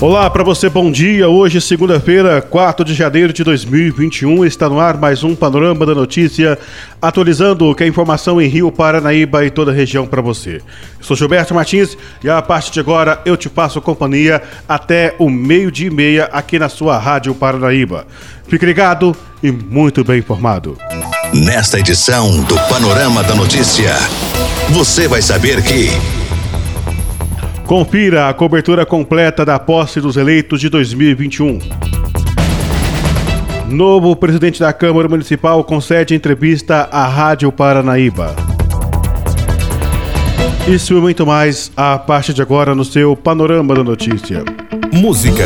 Olá para você, bom dia. Hoje, segunda-feira, 4 de janeiro de 2021, está no ar mais um Panorama da Notícia, atualizando o que é informação em Rio, Paranaíba e toda a região para você. Eu sou Gilberto Martins e a partir de agora eu te passo companhia até o meio-dia e meia aqui na sua Rádio Paranaíba. Fique ligado e muito bem informado. Nesta edição do Panorama da Notícia, você vai saber que. Confira a cobertura completa da posse dos eleitos de 2021. Novo presidente da Câmara Municipal concede entrevista à Rádio Paranaíba. Isso e muito mais a partir de agora no seu Panorama da Notícia. Música,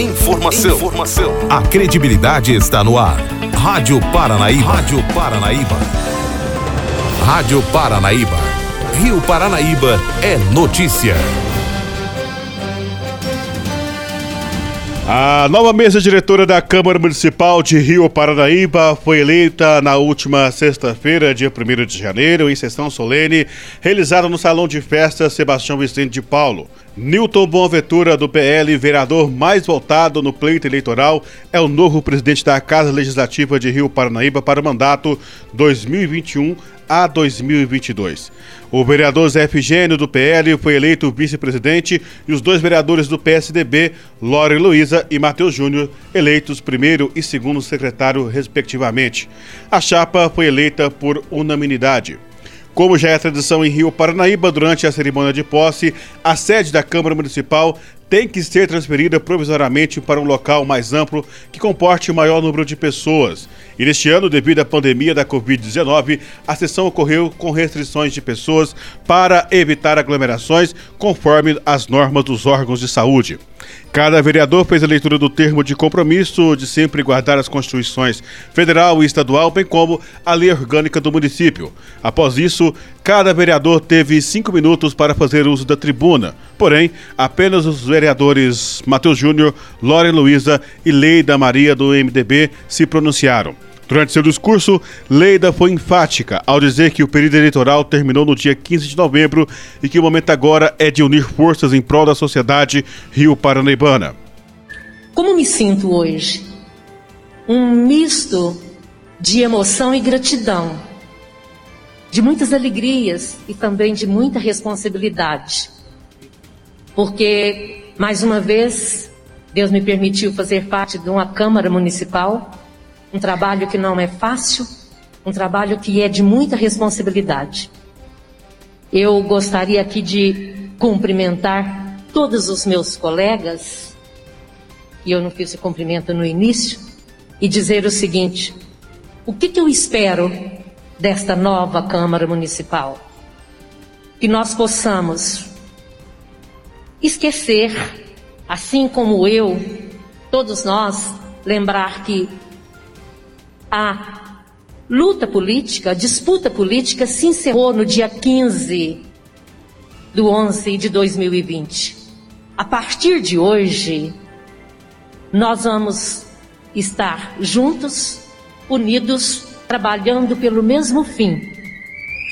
informação, informação. A credibilidade está no ar. Rádio Paranaíba. Rádio Paranaíba. Rádio Paranaíba. Rio Paranaíba é notícia. A nova mesa diretora da Câmara Municipal de Rio Paranaíba foi eleita na última sexta-feira, dia 1 de janeiro, em sessão solene, realizada no Salão de Festas Sebastião Vicente de Paulo. Newton Boaventura, do PL, vereador mais votado no pleito eleitoral, é o novo presidente da Casa Legislativa de Rio Paranaíba para o mandato 2021 a 2022. O vereador Zé Efigênio, do PL, foi eleito vice-presidente e os dois vereadores do PSDB, Lore Luiza e Matheus Júnior, eleitos primeiro e segundo secretário, respectivamente. A chapa foi eleita por unanimidade. Como já é tradição em Rio Paranaíba, durante a cerimônia de posse, a sede da Câmara Municipal tem que ser transferida provisoriamente para um local mais amplo que comporte o maior número de pessoas. E neste ano, devido à pandemia da Covid-19, a sessão ocorreu com restrições de pessoas para evitar aglomerações, conforme as normas dos órgãos de saúde. Cada vereador fez a leitura do termo de compromisso de sempre guardar as constituições federal e estadual, bem como a lei orgânica do município. Após isso, cada vereador teve cinco minutos para fazer uso da tribuna. Porém, apenas os vereadores Matheus Júnior, Lore Luiza e Leida Maria do MDB se pronunciaram. Durante seu discurso, Leida foi enfática ao dizer que o período eleitoral terminou no dia 15 de novembro e que o momento agora é de unir forças em prol da sociedade rio-paranaibana. Como me sinto hoje? Um misto de emoção e gratidão, de muitas alegrias e também de muita responsabilidade. Porque, mais uma vez, Deus me permitiu fazer parte de uma Câmara Municipal um trabalho que não é fácil, um trabalho que é de muita responsabilidade. Eu gostaria aqui de cumprimentar todos os meus colegas, e eu não fiz o cumprimento no início, e dizer o seguinte: o que, que eu espero desta nova Câmara Municipal? Que nós possamos esquecer, assim como eu, todos nós, lembrar que a luta política, a disputa política se encerrou no dia 15 do 11 de 2020. A partir de hoje, nós vamos estar juntos, unidos, trabalhando pelo mesmo fim,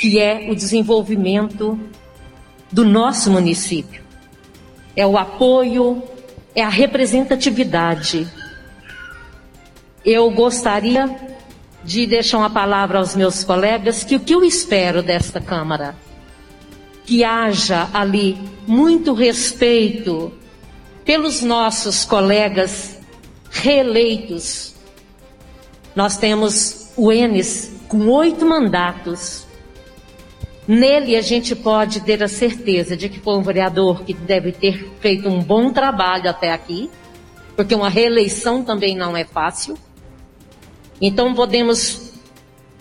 que é o desenvolvimento do nosso município. É o apoio, é a representatividade eu gostaria de deixar uma palavra aos meus colegas que o que eu espero desta Câmara, que haja ali muito respeito pelos nossos colegas reeleitos. Nós temos o Enes com oito mandatos. Nele a gente pode ter a certeza de que foi um vereador que deve ter feito um bom trabalho até aqui, porque uma reeleição também não é fácil. Então podemos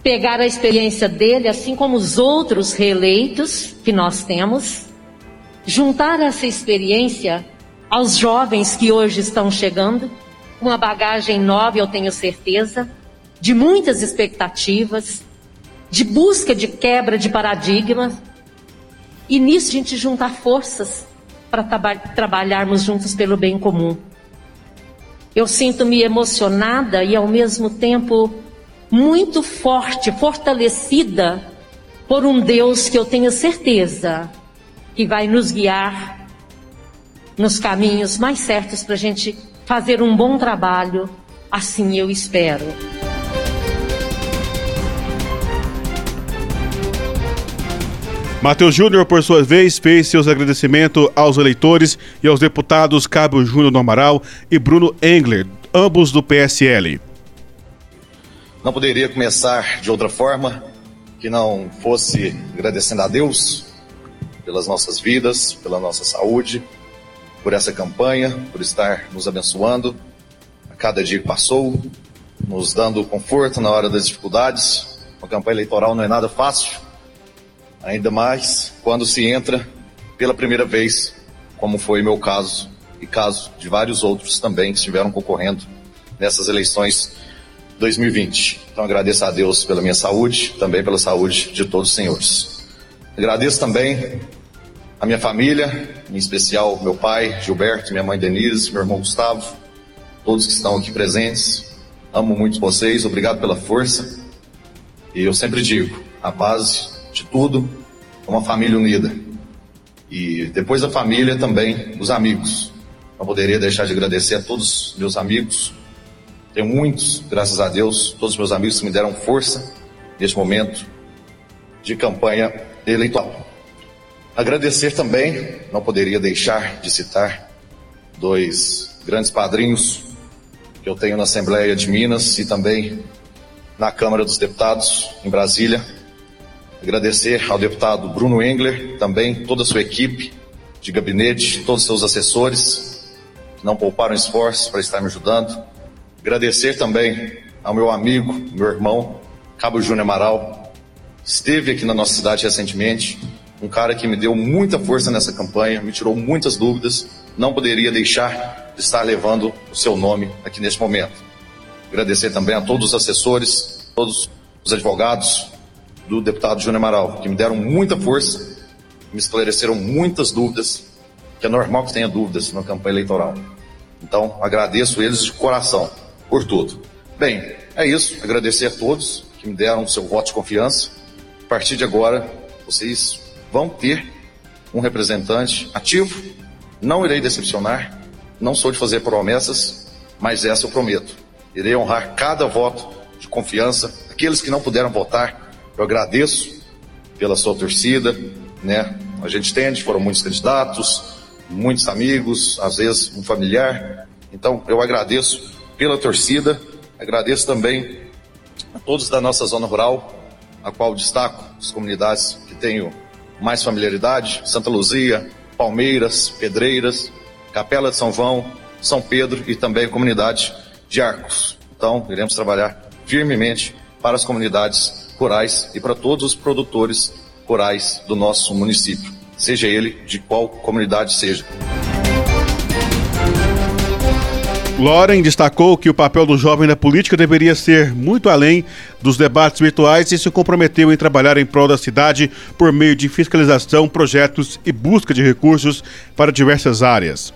pegar a experiência dele, assim como os outros reeleitos que nós temos, juntar essa experiência aos jovens que hoje estão chegando, com uma bagagem nova, eu tenho certeza, de muitas expectativas, de busca de quebra de paradigmas, e nisso a gente juntar forças para traba trabalharmos juntos pelo bem comum. Eu sinto-me emocionada e ao mesmo tempo muito forte, fortalecida por um Deus que eu tenho certeza que vai nos guiar nos caminhos mais certos para a gente fazer um bom trabalho. Assim eu espero. Matheus Júnior, por sua vez, fez seus agradecimentos aos eleitores e aos deputados Cabo Júnior do Amaral e Bruno Engler, ambos do PSL. Não poderia começar de outra forma que não fosse agradecendo a Deus pelas nossas vidas, pela nossa saúde, por essa campanha, por estar nos abençoando a cada dia que passou, nos dando conforto na hora das dificuldades. Uma campanha eleitoral não é nada fácil, ainda mais quando se entra pela primeira vez, como foi meu caso e caso de vários outros também que estiveram concorrendo nessas eleições 2020. Então agradeço a Deus pela minha saúde, também pela saúde de todos os senhores. Agradeço também a minha família, em especial meu pai Gilberto, minha mãe Denise, meu irmão Gustavo, todos que estão aqui presentes. Amo muito vocês, obrigado pela força. E eu sempre digo, a base de tudo, uma família unida. E depois da família também os amigos. Não poderia deixar de agradecer a todos meus amigos. Tenho muitos, graças a Deus, todos os meus amigos que me deram força neste momento de campanha eleitoral. Agradecer também, não poderia deixar de citar dois grandes padrinhos que eu tenho na Assembleia de Minas e também na Câmara dos Deputados em Brasília, Agradecer ao deputado Bruno Engler, também toda a sua equipe de gabinete, todos os seus assessores, que não pouparam esforços para estar me ajudando. Agradecer também ao meu amigo, meu irmão, Cabo Júnior Amaral, esteve aqui na nossa cidade recentemente, um cara que me deu muita força nessa campanha, me tirou muitas dúvidas, não poderia deixar de estar levando o seu nome aqui neste momento. Agradecer também a todos os assessores, todos os advogados, do deputado Júnior Amaral, que me deram muita força, me esclareceram muitas dúvidas, que é normal que tenha dúvidas na campanha eleitoral. Então, agradeço eles de coração por tudo. Bem, é isso. Agradecer a todos que me deram o seu voto de confiança. A partir de agora, vocês vão ter um representante ativo. Não irei decepcionar. Não sou de fazer promessas, mas essa eu prometo. Irei honrar cada voto de confiança. Aqueles que não puderam votar, eu agradeço pela sua torcida, né? A gente tem, foram muitos candidatos, muitos amigos, às vezes um familiar. Então, eu agradeço pela torcida, agradeço também a todos da nossa zona rural, a qual destaco as comunidades que tenho mais familiaridade, Santa Luzia, Palmeiras, Pedreiras, Capela de São João, São Pedro e também a comunidade de Arcos. Então, iremos trabalhar firmemente para as comunidades corais e para todos os produtores corais do nosso município, seja ele de qual comunidade seja. Loren destacou que o papel do jovem na política deveria ser muito além dos debates virtuais e se comprometeu em trabalhar em prol da cidade por meio de fiscalização, projetos e busca de recursos para diversas áreas.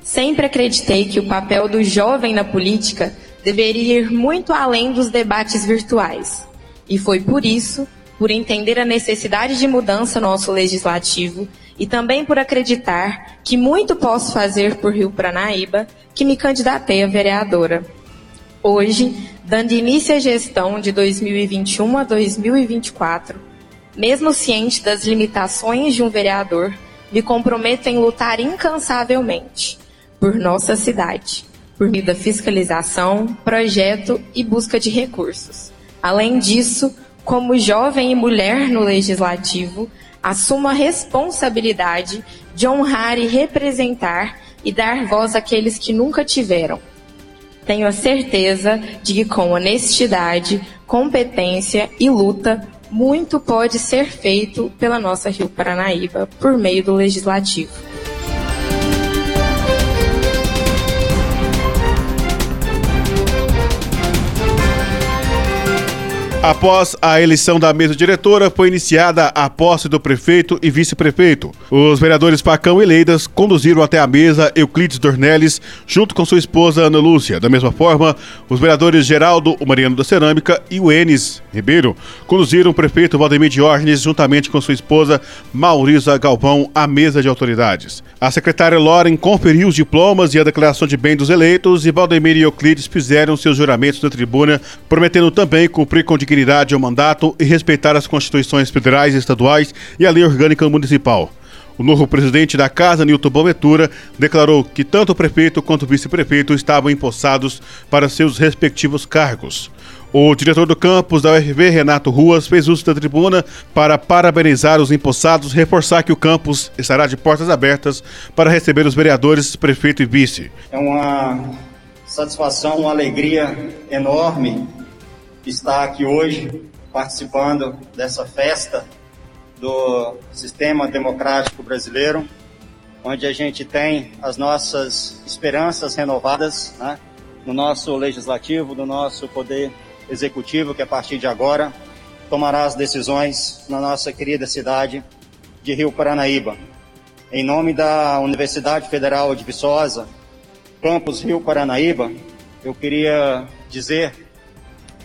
Sempre acreditei que o papel do jovem na política deveria ir muito além dos debates virtuais. E foi por isso, por entender a necessidade de mudança no nosso legislativo e também por acreditar que muito posso fazer por Rio Pranaíba, que me candidatei a vereadora. Hoje, dando início à gestão de 2021 a 2024, mesmo ciente das limitações de um vereador, me comprometo em lutar incansavelmente por nossa cidade, por meio da fiscalização, projeto e busca de recursos Além disso, como jovem e mulher no legislativo, assumo a responsabilidade de honrar e representar e dar voz àqueles que nunca tiveram. Tenho a certeza de que com honestidade, competência e luta, muito pode ser feito pela nossa Rio Paranaíba por meio do legislativo. Após a eleição da mesa diretora, foi iniciada a posse do prefeito e vice-prefeito. Os vereadores Pacão e Leidas conduziram até a mesa Euclides Dornelles, junto com sua esposa Ana Lúcia. Da mesma forma, os vereadores Geraldo, o Mariano da Cerâmica e o Enes Ribeiro conduziram o prefeito Valdemir Diógenes, juntamente com sua esposa Maurisa Galvão, à mesa de autoridades. A secretária Loren conferiu os diplomas e a declaração de bem dos eleitos e Valdemir e Euclides fizeram seus juramentos na tribuna, prometendo também cumprir com dignidade dignidade ao mandato e respeitar as constituições federais e estaduais e a lei orgânica municipal. O novo presidente da Casa, Nilton Bometura, declarou que tanto o prefeito quanto o vice-prefeito estavam empossados para seus respectivos cargos. O diretor do campus da UFV, Renato Ruas, fez uso da tribuna para parabenizar os empossados, reforçar que o campus estará de portas abertas para receber os vereadores, prefeito e vice. É uma satisfação, uma alegria enorme está aqui hoje participando dessa festa do sistema democrático brasileiro, onde a gente tem as nossas esperanças renovadas né, no nosso legislativo, no nosso poder executivo, que a partir de agora tomará as decisões na nossa querida cidade de Rio Paranaíba. Em nome da Universidade Federal de Viçosa, campus Rio Paranaíba, eu queria dizer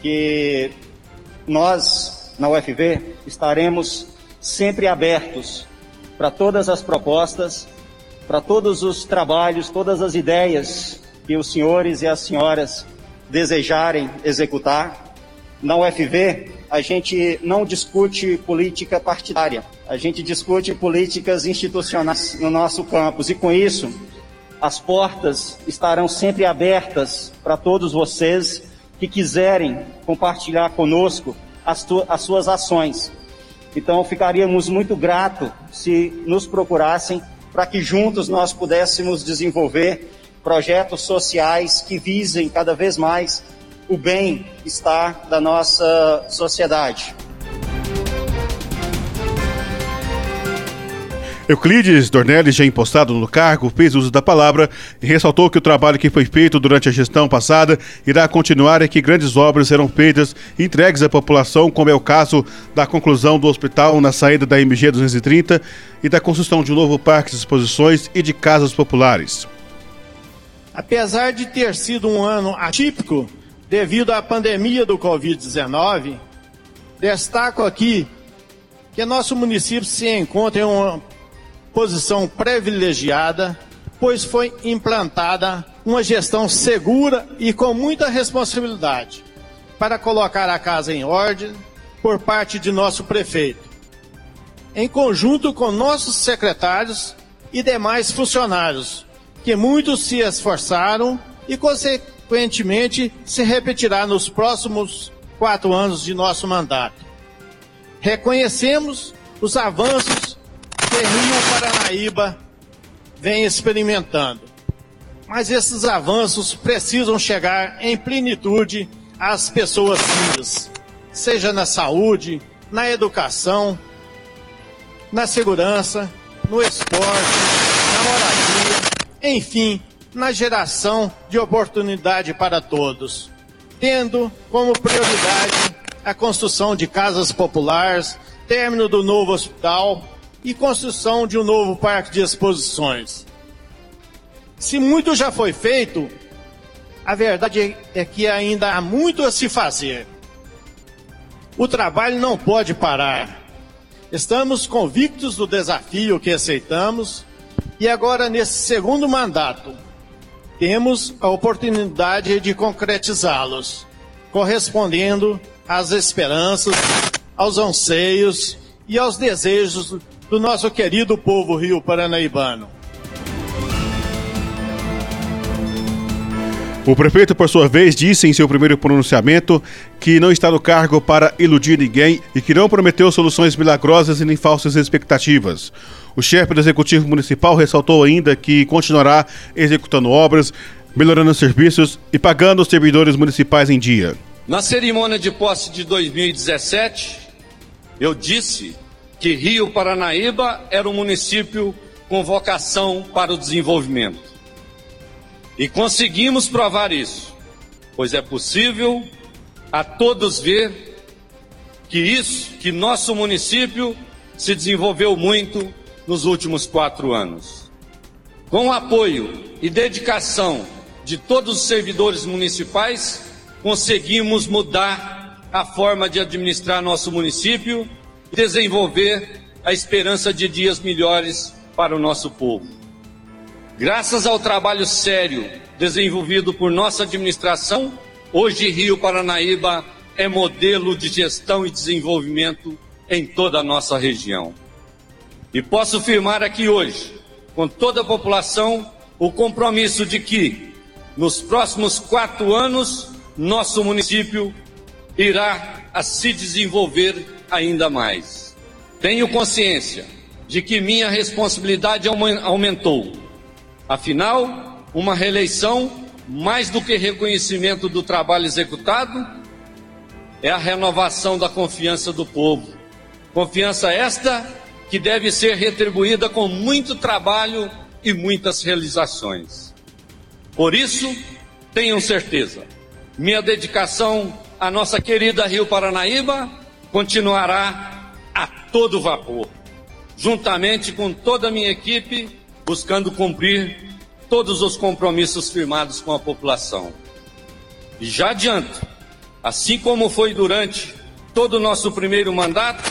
que nós, na UFV, estaremos sempre abertos para todas as propostas, para todos os trabalhos, todas as ideias que os senhores e as senhoras desejarem executar. Na UFV, a gente não discute política partidária, a gente discute políticas institucionais no nosso campus e com isso as portas estarão sempre abertas para todos vocês que quiserem compartilhar conosco as, as suas ações. Então, ficaríamos muito gratos se nos procurassem para que juntos nós pudéssemos desenvolver projetos sociais que visem cada vez mais o bem-estar da nossa sociedade. Euclides Dornelles, já impostado no cargo, fez uso da palavra e ressaltou que o trabalho que foi feito durante a gestão passada irá continuar e que grandes obras serão feitas e entregues à população, como é o caso da conclusão do hospital na saída da MG 230 e da construção de um novo parque de exposições e de casas populares. Apesar de ter sido um ano atípico devido à pandemia do Covid-19, destaco aqui que nosso município se encontra em uma posição privilegiada, pois foi implantada uma gestão segura e com muita responsabilidade para colocar a casa em ordem por parte de nosso prefeito, em conjunto com nossos secretários e demais funcionários, que muitos se esforçaram e, consequentemente, se repetirá nos próximos quatro anos de nosso mandato. Reconhecemos os avanços Rio Paranaíba vem experimentando. Mas esses avanços precisam chegar em plenitude às pessoas vivas, seja na saúde, na educação, na segurança, no esporte, na moradia, enfim, na geração de oportunidade para todos, tendo como prioridade a construção de casas populares, término do novo hospital, e construção de um novo parque de exposições. Se muito já foi feito, a verdade é que ainda há muito a se fazer. O trabalho não pode parar. Estamos convictos do desafio que aceitamos e agora, nesse segundo mandato, temos a oportunidade de concretizá-los, correspondendo às esperanças, aos anseios e aos desejos do nosso querido povo rio paranaibano. O prefeito, por sua vez, disse em seu primeiro pronunciamento que não está no cargo para iludir ninguém e que não prometeu soluções milagrosas e nem falsas expectativas. O chefe do Executivo Municipal ressaltou ainda que continuará executando obras, melhorando serviços e pagando os servidores municipais em dia. Na cerimônia de posse de 2017, eu disse que Rio Paranaíba era um município com vocação para o desenvolvimento. E conseguimos provar isso, pois é possível a todos ver que isso, que nosso município se desenvolveu muito nos últimos quatro anos. Com o apoio e dedicação de todos os servidores municipais, conseguimos mudar a forma de administrar nosso município desenvolver a esperança de dias melhores para o nosso povo. Graças ao trabalho sério desenvolvido por nossa administração, hoje Rio Paranaíba é modelo de gestão e desenvolvimento em toda a nossa região. E posso afirmar aqui hoje, com toda a população, o compromisso de que, nos próximos quatro anos, nosso município irá a se desenvolver ainda mais. Tenho consciência de que minha responsabilidade aumentou. Afinal, uma reeleição, mais do que reconhecimento do trabalho executado, é a renovação da confiança do povo. Confiança esta que deve ser retribuída com muito trabalho e muitas realizações. Por isso, tenham certeza, minha dedicação à nossa querida Rio Paranaíba continuará a todo vapor, juntamente com toda a minha equipe, buscando cumprir todos os compromissos firmados com a população. E já adianto Assim como foi durante todo o nosso primeiro mandato,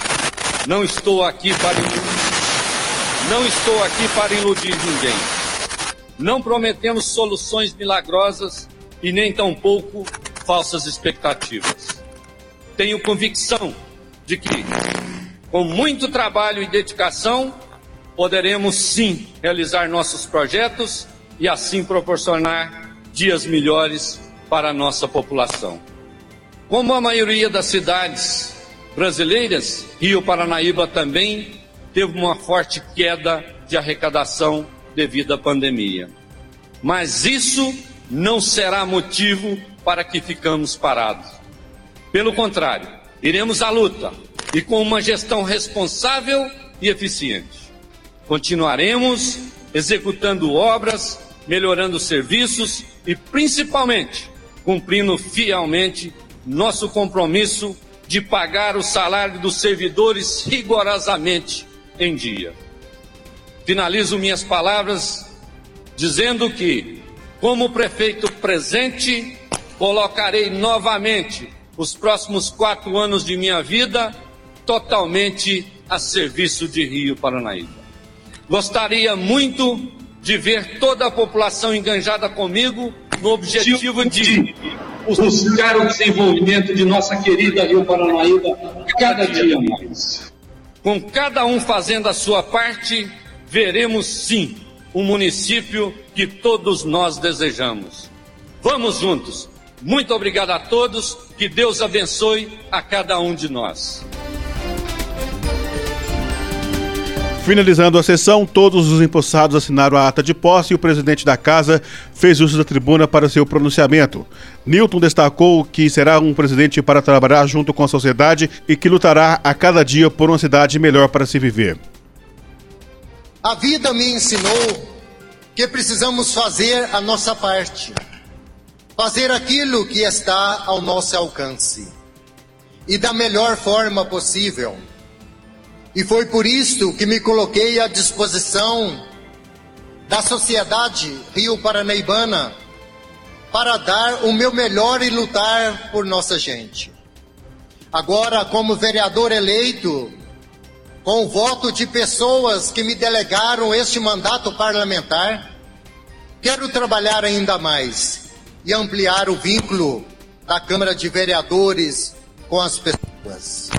não estou aqui para não estou aqui para iludir ninguém. Não prometemos soluções milagrosas e nem tampouco falsas expectativas. Tenho convicção de que, com muito trabalho e dedicação, poderemos sim realizar nossos projetos e assim proporcionar dias melhores para a nossa população. Como a maioria das cidades brasileiras, Rio Paranaíba também teve uma forte queda de arrecadação devido à pandemia. Mas isso não será motivo para que ficamos parados. Pelo contrário, iremos à luta e com uma gestão responsável e eficiente. Continuaremos executando obras, melhorando serviços e principalmente cumprindo fielmente nosso compromisso de pagar o salário dos servidores rigorosamente em dia. Finalizo minhas palavras dizendo que, como prefeito presente, colocarei novamente os próximos quatro anos de minha vida totalmente a serviço de Rio Paranaíba. Gostaria muito de ver toda a população enganjada comigo no objetivo de buscar o desenvolvimento de nossa querida Rio Paranaíba cada dia mais. Com cada um fazendo a sua parte, veremos sim o município que todos nós desejamos. Vamos juntos. Muito obrigado a todos. Que Deus abençoe a cada um de nós. Finalizando a sessão, todos os empossados assinaram a ata de posse e o presidente da casa fez uso da tribuna para seu pronunciamento. Newton destacou que será um presidente para trabalhar junto com a sociedade e que lutará a cada dia por uma cidade melhor para se viver. A vida me ensinou que precisamos fazer a nossa parte, fazer aquilo que está ao nosso alcance e da melhor forma possível e foi por isso que me coloquei à disposição da sociedade Rio Paranaibana para dar o meu melhor e lutar por nossa gente. Agora, como vereador eleito, com o voto de pessoas que me delegaram este mandato parlamentar, quero trabalhar ainda mais e ampliar o vínculo da Câmara de Vereadores com as pessoas.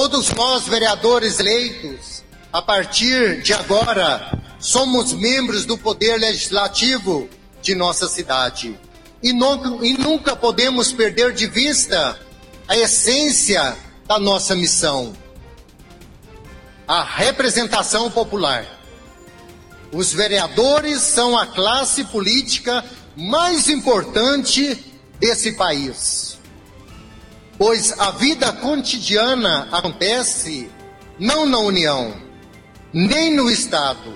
Todos nós, vereadores eleitos, a partir de agora, somos membros do Poder Legislativo de nossa cidade. E nunca, e nunca podemos perder de vista a essência da nossa missão: a representação popular. Os vereadores são a classe política mais importante desse país pois a vida cotidiana acontece não na União, nem no Estado,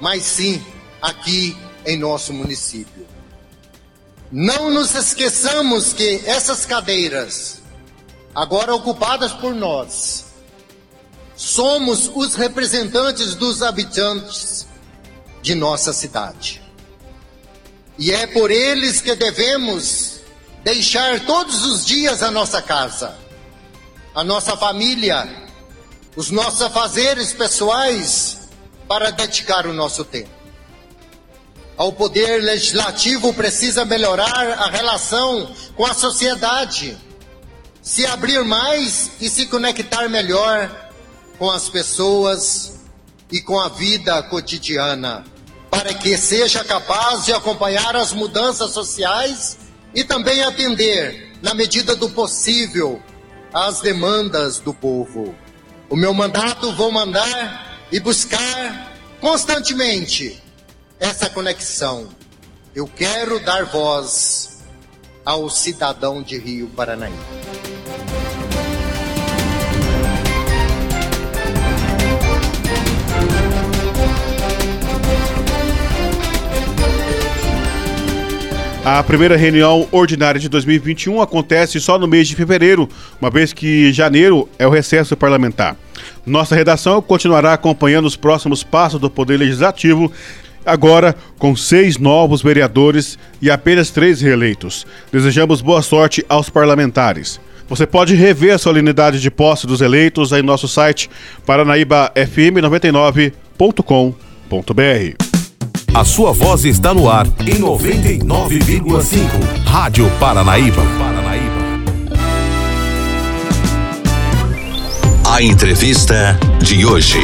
mas sim aqui em nosso município. Não nos esqueçamos que essas cadeiras agora ocupadas por nós. Somos os representantes dos habitantes de nossa cidade. E é por eles que devemos deixar todos os dias a nossa casa, a nossa família, os nossos afazeres pessoais para dedicar o nosso tempo. Ao poder legislativo precisa melhorar a relação com a sociedade, se abrir mais e se conectar melhor com as pessoas e com a vida cotidiana para que seja capaz de acompanhar as mudanças sociais e também atender, na medida do possível, às demandas do povo. O meu mandato vou mandar e buscar constantemente essa conexão. Eu quero dar voz ao cidadão de Rio Paranaíba. A primeira reunião ordinária de 2021 acontece só no mês de fevereiro, uma vez que janeiro é o recesso parlamentar. Nossa redação continuará acompanhando os próximos passos do Poder Legislativo, agora com seis novos vereadores e apenas três reeleitos. Desejamos boa sorte aos parlamentares. Você pode rever a solenidade de posse dos eleitos em nosso site paranaíbafm99.com.br. A sua voz está no ar em 99,5. Rádio Paranaíba. A entrevista de hoje.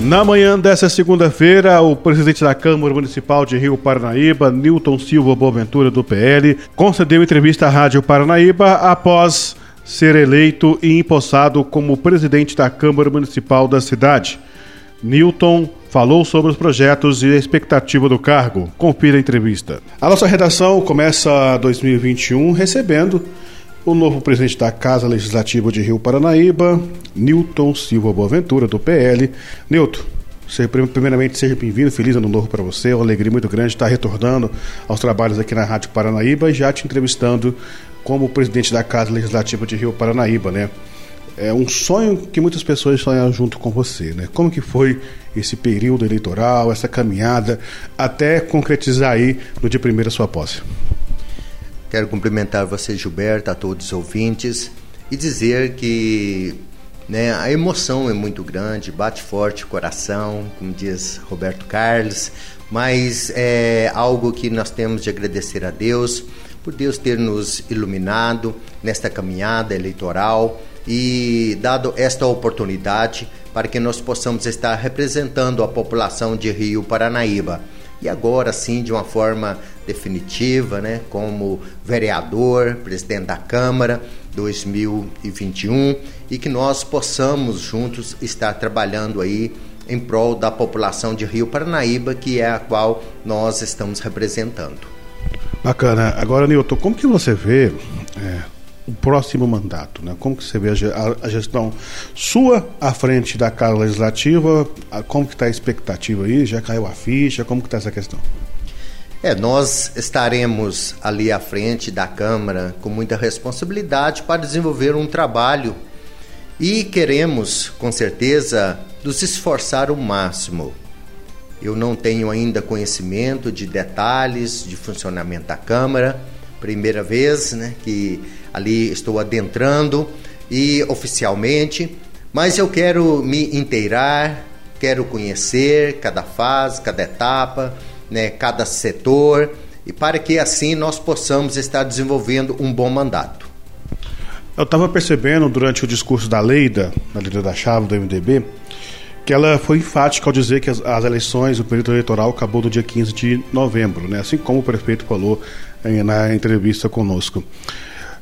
Na manhã dessa segunda-feira, o presidente da Câmara Municipal de Rio Paranaíba, Newton Silva Boaventura, do PL, concedeu entrevista à Rádio Paranaíba após ser eleito e empossado como presidente da Câmara Municipal da cidade. Newton falou sobre os projetos e a expectativa do cargo. Confira a entrevista. A nossa redação começa 2021 recebendo o novo presidente da Casa Legislativa de Rio Paranaíba, Newton Silva Boaventura, do PL. Newton, primeiramente, seja bem-vindo, feliz ano novo para você, uma alegria muito grande estar retornando aos trabalhos aqui na Rádio Paranaíba e já te entrevistando como presidente da Casa Legislativa de Rio Paranaíba, né? É um sonho que muitas pessoas sonham junto com você, né? Como que foi esse período eleitoral, essa caminhada, até concretizar aí no dia primeiro a sua posse? Quero cumprimentar você, Gilberto, a todos os ouvintes e dizer que né, a emoção é muito grande, bate forte o coração, como diz Roberto Carlos, mas é algo que nós temos de agradecer a Deus por Deus ter nos iluminado nesta caminhada eleitoral e dado esta oportunidade para que nós possamos estar representando a população de Rio Paranaíba. E agora sim, de uma forma definitiva, né, como vereador, presidente da Câmara 2021 e que nós possamos juntos estar trabalhando aí em prol da população de Rio Paranaíba, que é a qual nós estamos representando. Bacana. Agora, Nilton, como que você vê é, o próximo mandato? Né? Como que você vê a, gestão sua à frente da Casa Legislativa? Como que está a expectativa aí? Já caiu a ficha? Como que está essa questão? É, nós estaremos ali à frente da Câmara com muita responsabilidade para desenvolver um trabalho e queremos, com certeza, nos esforçar o máximo eu não tenho ainda conhecimento de detalhes de funcionamento da Câmara. Primeira vez né, que ali estou adentrando e oficialmente, mas eu quero me inteirar, quero conhecer cada fase, cada etapa, né, cada setor, e para que assim nós possamos estar desenvolvendo um bom mandato. Eu estava percebendo durante o discurso da Leida, da líder da chave do MDB, que ela foi enfática ao dizer que as, as, eleições, o período eleitoral acabou no dia 15 de novembro, né? assim como o prefeito falou em, na entrevista conosco.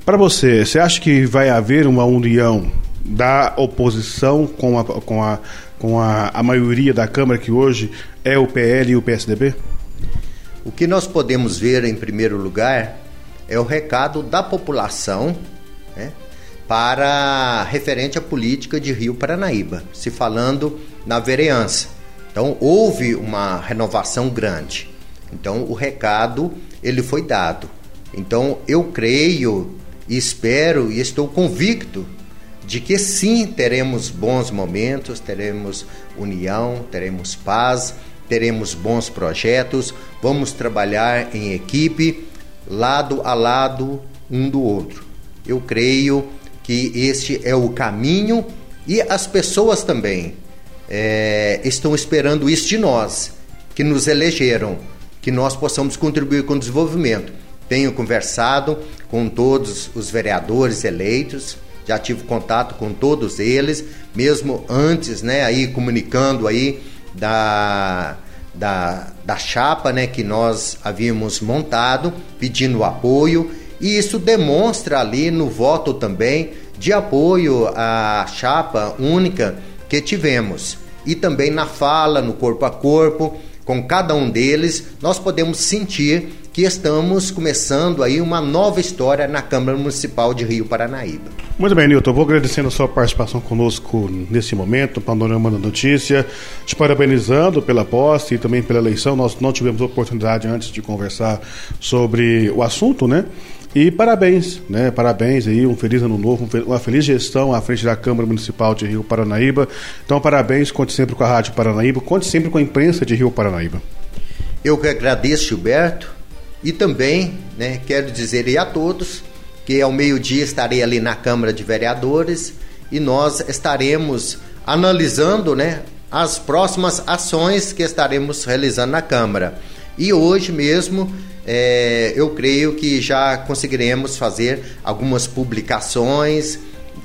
Para você, você acha que vai haver uma união da oposição com a, com a, com a, a maioria da Câmara, que hoje é o PL e o PSDB? O que nós podemos ver, em primeiro lugar, é o recado da população né, para referente à política de Rio Paranaíba, se falando na vereança. Então houve uma renovação grande. Então o recado ele foi dado. Então eu creio, espero e estou convicto de que sim teremos bons momentos, teremos união, teremos paz, teremos bons projetos, vamos trabalhar em equipe, lado a lado um do outro. Eu creio que este é o caminho e as pessoas também é, estão esperando isso de nós, que nos elegeram, que nós possamos contribuir com o desenvolvimento. Tenho conversado com todos os vereadores eleitos, já tive contato com todos eles, mesmo antes, né, aí comunicando aí da, da, da chapa, né, que nós havíamos montado, pedindo apoio, e isso demonstra ali no voto também de apoio à chapa única que tivemos. E também na fala, no corpo a corpo, com cada um deles, nós podemos sentir que estamos começando aí uma nova história na Câmara Municipal de Rio Paranaíba. Muito bem, Nilton. Vou agradecendo a sua participação conosco nesse momento, Panorama da Notícia, te parabenizando pela posse e também pela eleição. Nós não tivemos oportunidade antes de conversar sobre o assunto, né? E parabéns, né? Parabéns aí, um feliz ano novo, uma feliz gestão à frente da Câmara Municipal de Rio Paranaíba. Então, parabéns, conte sempre com a Rádio Paranaíba, conte sempre com a imprensa de Rio Paranaíba. Eu que agradeço, Gilberto, e também né, quero dizer a todos que ao meio-dia estarei ali na Câmara de Vereadores e nós estaremos analisando né, as próximas ações que estaremos realizando na Câmara. E hoje mesmo é, eu creio que já conseguiremos fazer algumas publicações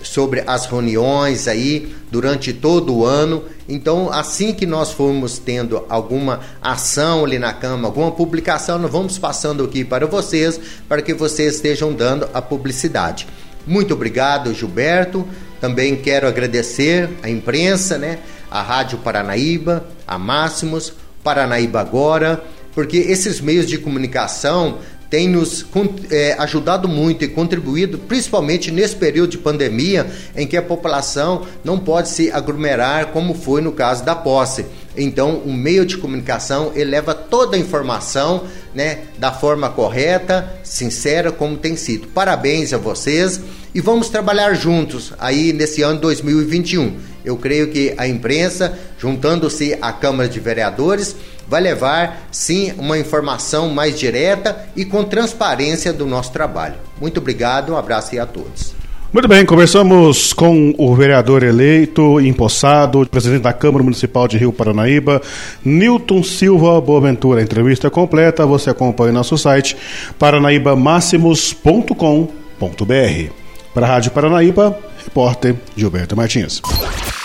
sobre as reuniões aí durante todo o ano. Então, assim que nós formos tendo alguma ação ali na Câmara, alguma publicação, nós vamos passando aqui para vocês, para que vocês estejam dando a publicidade. Muito obrigado, Gilberto. Também quero agradecer a imprensa, né? A Rádio Paranaíba, a Máximos, Paranaíba Agora, porque esses meios de comunicação têm nos é, ajudado muito e contribuído, principalmente nesse período de pandemia, em que a população não pode se aglomerar, como foi no caso da posse. Então, o meio de comunicação eleva toda a informação né, da forma correta, sincera, como tem sido. Parabéns a vocês e vamos trabalhar juntos aí nesse ano 2021. Eu creio que a imprensa, juntando-se à Câmara de Vereadores, vai levar sim uma informação mais direta e com transparência do nosso trabalho. Muito obrigado, um abraço aí a todos. Muito bem, conversamos com o vereador eleito, empossado, presidente da Câmara Municipal de Rio Paranaíba, Newton Silva Boaventura. A entrevista completa você acompanha em nosso site paranaíbamáximos.com.br. Para a Rádio Paranaíba, repórter Gilberto Martins.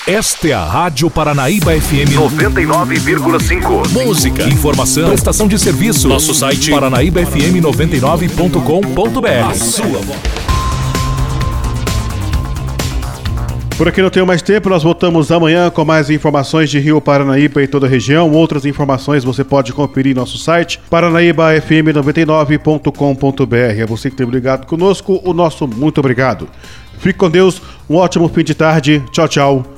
Esta é a Rádio Paranaíba FM 99,5. Música, informação, prestação de serviço. Nosso site paranaíbafm99.com.br. A sua voz. Por aqui não tenho mais tempo, nós voltamos amanhã com mais informações de Rio Paranaíba e toda a região. Outras informações você pode conferir em nosso site paranaíbafm99.com.br. É você que tem ligado conosco, o nosso muito obrigado. Fique com Deus, um ótimo fim de tarde. Tchau, tchau.